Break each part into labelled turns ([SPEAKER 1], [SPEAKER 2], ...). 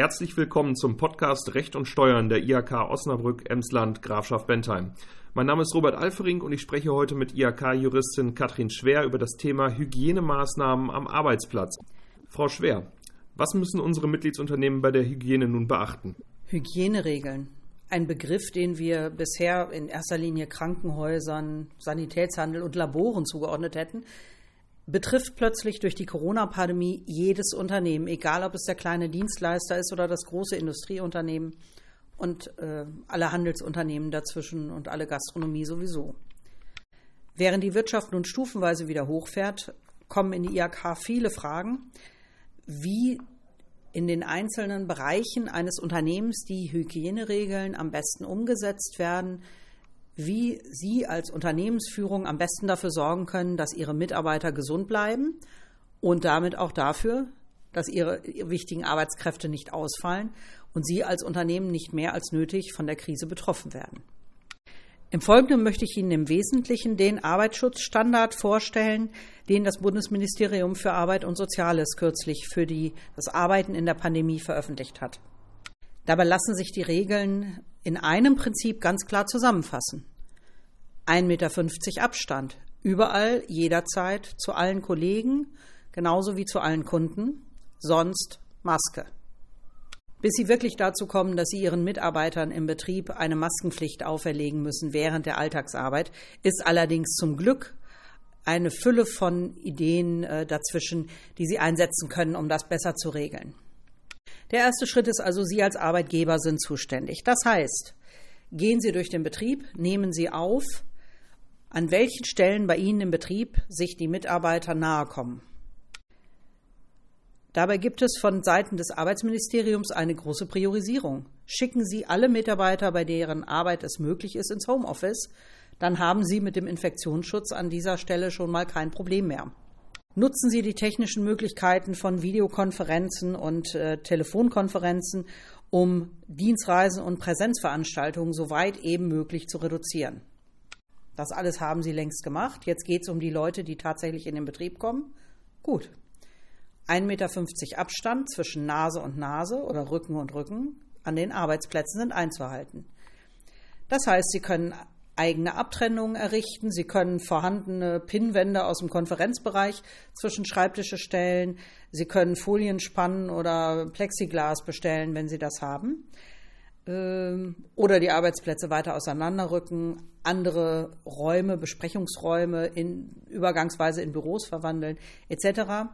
[SPEAKER 1] Herzlich willkommen zum Podcast Recht und Steuern der IHK Osnabrück, Emsland, Grafschaft Bentheim. Mein Name ist Robert Alfering und ich spreche heute mit IHK-Juristin Katrin Schwer über das Thema Hygienemaßnahmen am Arbeitsplatz. Frau Schwer, was müssen unsere Mitgliedsunternehmen bei der Hygiene nun beachten?
[SPEAKER 2] Hygieneregeln. Ein Begriff, den wir bisher in erster Linie Krankenhäusern, Sanitätshandel und Laboren zugeordnet hätten, betrifft plötzlich durch die Corona-Pandemie jedes Unternehmen, egal ob es der kleine Dienstleister ist oder das große Industrieunternehmen und äh, alle Handelsunternehmen dazwischen und alle Gastronomie sowieso. Während die Wirtschaft nun stufenweise wieder hochfährt, kommen in die IHK viele Fragen, wie in den einzelnen Bereichen eines Unternehmens die Hygieneregeln am besten umgesetzt werden, wie Sie als Unternehmensführung am besten dafür sorgen können, dass Ihre Mitarbeiter gesund bleiben und damit auch dafür, dass Ihre wichtigen Arbeitskräfte nicht ausfallen und Sie als Unternehmen nicht mehr als nötig von der Krise betroffen werden. Im Folgenden möchte ich Ihnen im Wesentlichen den Arbeitsschutzstandard vorstellen, den das Bundesministerium für Arbeit und Soziales kürzlich für die, das Arbeiten in der Pandemie veröffentlicht hat. Dabei lassen sich die Regeln in einem Prinzip ganz klar zusammenfassen. 1,50 Meter Abstand, überall, jederzeit, zu allen Kollegen, genauso wie zu allen Kunden, sonst Maske. Bis sie wirklich dazu kommen, dass sie ihren Mitarbeitern im Betrieb eine Maskenpflicht auferlegen müssen während der Alltagsarbeit, ist allerdings zum Glück eine Fülle von Ideen äh, dazwischen, die sie einsetzen können, um das besser zu regeln. Der erste Schritt ist also, Sie als Arbeitgeber sind zuständig. Das heißt, gehen Sie durch den Betrieb, nehmen Sie auf, an welchen Stellen bei Ihnen im Betrieb sich die Mitarbeiter nahe kommen. Dabei gibt es von Seiten des Arbeitsministeriums eine große Priorisierung. Schicken Sie alle Mitarbeiter, bei deren Arbeit es möglich ist, ins Homeoffice, dann haben Sie mit dem Infektionsschutz an dieser Stelle schon mal kein Problem mehr. Nutzen Sie die technischen Möglichkeiten von Videokonferenzen und äh, Telefonkonferenzen, um Dienstreisen und Präsenzveranstaltungen so weit eben möglich zu reduzieren. Das alles haben Sie längst gemacht. Jetzt geht es um die Leute, die tatsächlich in den Betrieb kommen. Gut. 1,50 Meter Abstand zwischen Nase und Nase oder Rücken und Rücken an den Arbeitsplätzen sind einzuhalten. Das heißt, Sie können eigene Abtrennungen errichten. Sie können vorhandene Pinnwände aus dem Konferenzbereich zwischen Schreibtische stellen. Sie können Folien spannen oder Plexiglas bestellen, wenn Sie das haben. Ähm, oder die Arbeitsplätze weiter auseinanderrücken, andere Räume, Besprechungsräume in, übergangsweise in Büros verwandeln, etc.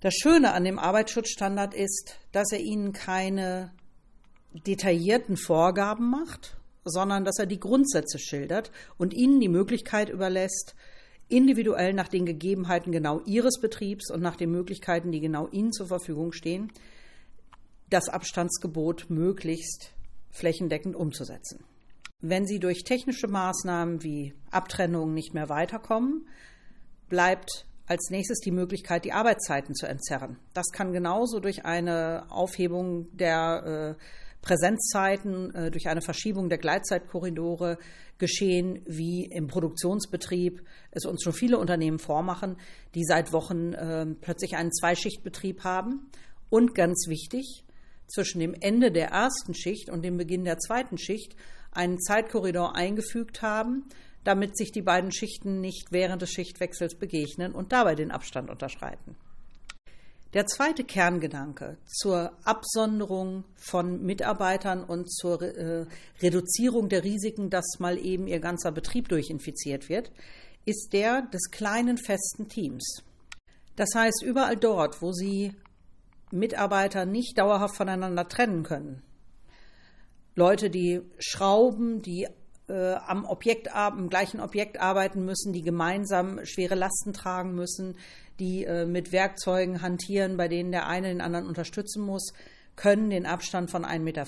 [SPEAKER 2] Das Schöne an dem Arbeitsschutzstandard ist, dass er Ihnen keine detaillierten Vorgaben macht, sondern dass er die Grundsätze schildert und ihnen die Möglichkeit überlässt, individuell nach den Gegebenheiten genau ihres Betriebs und nach den Möglichkeiten, die genau ihnen zur Verfügung stehen, das Abstandsgebot möglichst flächendeckend umzusetzen. Wenn Sie durch technische Maßnahmen wie Abtrennungen nicht mehr weiterkommen, bleibt als nächstes die Möglichkeit, die Arbeitszeiten zu entzerren. Das kann genauso durch eine Aufhebung der äh, Präsenzzeiten äh, durch eine Verschiebung der Gleitzeitkorridore geschehen, wie im Produktionsbetrieb es uns schon viele Unternehmen vormachen, die seit Wochen äh, plötzlich einen Zweischichtbetrieb haben. Und ganz wichtig, zwischen dem Ende der ersten Schicht und dem Beginn der zweiten Schicht einen Zeitkorridor eingefügt haben, damit sich die beiden Schichten nicht während des Schichtwechsels begegnen und dabei den Abstand unterschreiten. Der zweite Kerngedanke zur Absonderung von Mitarbeitern und zur äh, Reduzierung der Risiken, dass mal eben ihr ganzer Betrieb durchinfiziert wird, ist der des kleinen festen Teams. Das heißt, überall dort, wo Sie Mitarbeiter nicht dauerhaft voneinander trennen können, Leute, die schrauben, die äh, am Objekt, am gleichen Objekt arbeiten müssen, die gemeinsam schwere Lasten tragen müssen, die äh, mit Werkzeugen hantieren, bei denen der eine den anderen unterstützen muss, können den Abstand von 1,50 Meter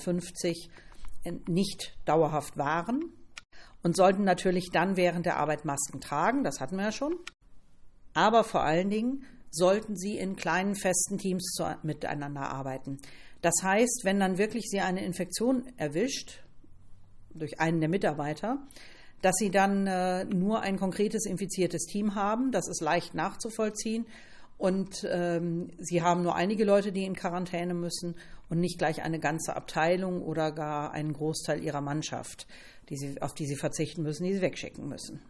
[SPEAKER 2] nicht dauerhaft wahren und sollten natürlich dann während der Arbeit Masken tragen, das hatten wir ja schon. Aber vor allen Dingen sollten sie in kleinen festen Teams zu, miteinander arbeiten. Das heißt, wenn dann wirklich sie eine Infektion erwischt durch einen der Mitarbeiter, dass sie dann äh, nur ein konkretes infiziertes Team haben. Das ist leicht nachzuvollziehen. Und ähm, sie haben nur einige Leute, die in Quarantäne müssen und nicht gleich eine ganze Abteilung oder gar einen Großteil ihrer Mannschaft, die sie, auf die sie verzichten müssen, die sie wegschicken müssen.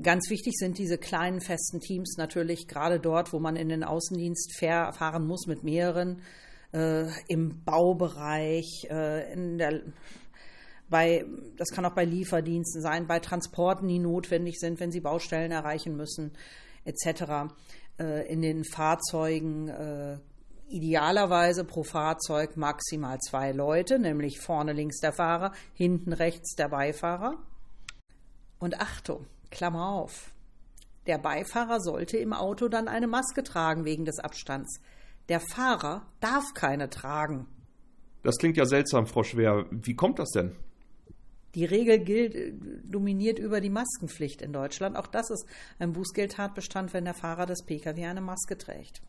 [SPEAKER 2] Ganz wichtig sind diese kleinen festen Teams natürlich gerade dort, wo man in den Außendienst fahren muss mit mehreren, äh, im Baubereich, äh, in der bei, das kann auch bei Lieferdiensten sein, bei Transporten, die notwendig sind, wenn sie Baustellen erreichen müssen, etc. Äh, in den Fahrzeugen äh, idealerweise pro Fahrzeug maximal zwei Leute, nämlich vorne links der Fahrer, hinten rechts der Beifahrer. Und Achtung, Klammer auf. Der Beifahrer sollte im Auto dann eine Maske tragen wegen des Abstands. Der Fahrer darf keine tragen.
[SPEAKER 1] Das klingt ja seltsam, Frau Schwer. Wie kommt das denn?
[SPEAKER 2] Die Regel gilt, äh, dominiert über die Maskenpflicht in Deutschland. Auch das ist ein Bußgeldtatbestand, wenn der Fahrer des Pkw eine Maske trägt.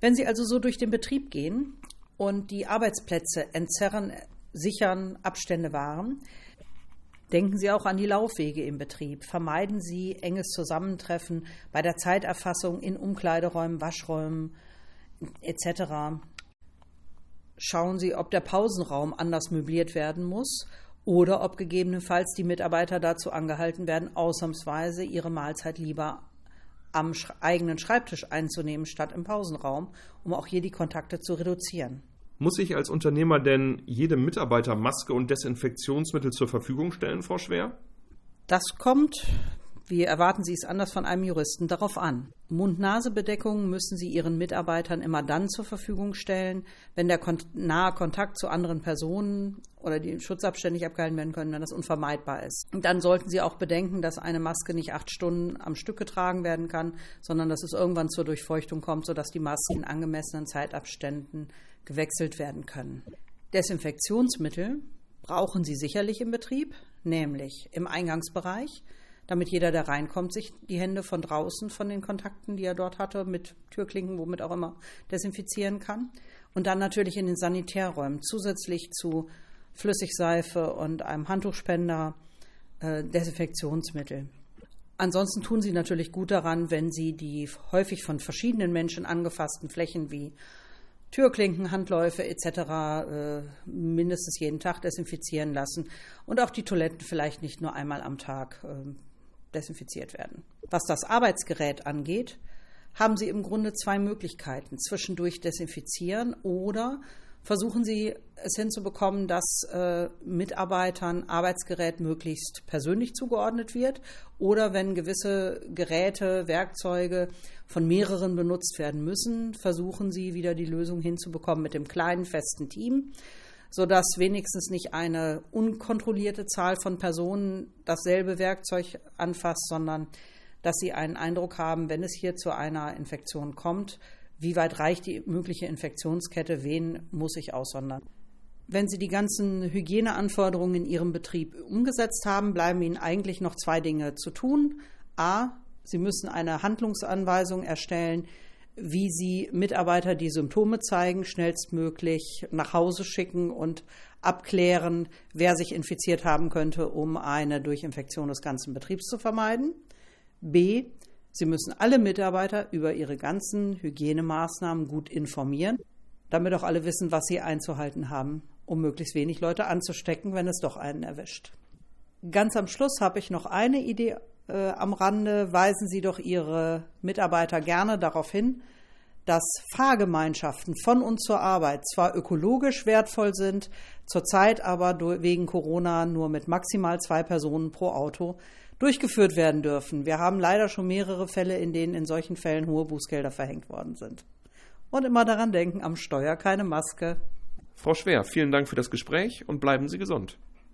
[SPEAKER 2] Wenn Sie also so durch den Betrieb gehen und die Arbeitsplätze entzerren, sichern, Abstände wahren, denken Sie auch an die Laufwege im Betrieb. Vermeiden Sie enges Zusammentreffen bei der Zeiterfassung in Umkleideräumen, Waschräumen etc. Schauen Sie, ob der Pausenraum anders möbliert werden muss oder ob gegebenenfalls die Mitarbeiter dazu angehalten werden, ausnahmsweise ihre Mahlzeit lieber am eigenen Schreibtisch einzunehmen statt im Pausenraum, um auch hier die Kontakte zu reduzieren.
[SPEAKER 1] Muss ich als Unternehmer denn jedem Mitarbeiter Maske und Desinfektionsmittel zur Verfügung stellen, Frau Schwer?
[SPEAKER 2] Das kommt wie erwarten Sie es anders von einem Juristen darauf an? Mund-Nase-Bedeckungen müssen Sie Ihren Mitarbeitern immer dann zur Verfügung stellen, wenn der kon nahe Kontakt zu anderen Personen oder die Schutzabstände nicht abgehalten werden können, wenn das unvermeidbar ist. Und dann sollten Sie auch bedenken, dass eine Maske nicht acht Stunden am Stück getragen werden kann, sondern dass es irgendwann zur Durchfeuchtung kommt, sodass die Masken in angemessenen Zeitabständen gewechselt werden können. Desinfektionsmittel brauchen Sie sicherlich im Betrieb, nämlich im Eingangsbereich damit jeder, der reinkommt, sich die Hände von draußen, von den Kontakten, die er dort hatte, mit Türklinken, womit auch immer, desinfizieren kann. Und dann natürlich in den Sanitärräumen zusätzlich zu Flüssigseife und einem Handtuchspender äh, Desinfektionsmittel. Ansonsten tun sie natürlich gut daran, wenn sie die häufig von verschiedenen Menschen angefassten Flächen wie Türklinken, Handläufe etc. Äh, mindestens jeden Tag desinfizieren lassen und auch die Toiletten vielleicht nicht nur einmal am Tag äh, desinfiziert werden. Was das Arbeitsgerät angeht, haben Sie im Grunde zwei Möglichkeiten. Zwischendurch desinfizieren oder versuchen Sie es hinzubekommen, dass äh, Mitarbeitern Arbeitsgerät möglichst persönlich zugeordnet wird oder wenn gewisse Geräte, Werkzeuge von mehreren benutzt werden müssen, versuchen Sie wieder die Lösung hinzubekommen mit dem kleinen festen Team sodass wenigstens nicht eine unkontrollierte Zahl von Personen dasselbe Werkzeug anfasst, sondern dass sie einen Eindruck haben, wenn es hier zu einer Infektion kommt, wie weit reicht die mögliche Infektionskette, wen muss ich aussondern. Wenn Sie die ganzen Hygieneanforderungen in Ihrem Betrieb umgesetzt haben, bleiben Ihnen eigentlich noch zwei Dinge zu tun. A, Sie müssen eine Handlungsanweisung erstellen, wie sie Mitarbeiter, die Symptome zeigen, schnellstmöglich nach Hause schicken und abklären, wer sich infiziert haben könnte, um eine Durchinfektion des ganzen Betriebs zu vermeiden. B. Sie müssen alle Mitarbeiter über ihre ganzen Hygienemaßnahmen gut informieren, damit auch alle wissen, was sie einzuhalten haben, um möglichst wenig Leute anzustecken, wenn es doch einen erwischt. Ganz am Schluss habe ich noch eine Idee äh, am Rande weisen Sie doch Ihre Mitarbeiter gerne darauf hin, dass Fahrgemeinschaften von und zur Arbeit zwar ökologisch wertvoll sind, zurzeit aber wegen Corona nur mit maximal zwei Personen pro Auto durchgeführt werden dürfen. Wir haben leider schon mehrere Fälle, in denen in solchen Fällen hohe Bußgelder verhängt worden sind. Und immer daran denken, am Steuer keine Maske.
[SPEAKER 1] Frau Schwer, vielen Dank für das Gespräch und bleiben Sie gesund.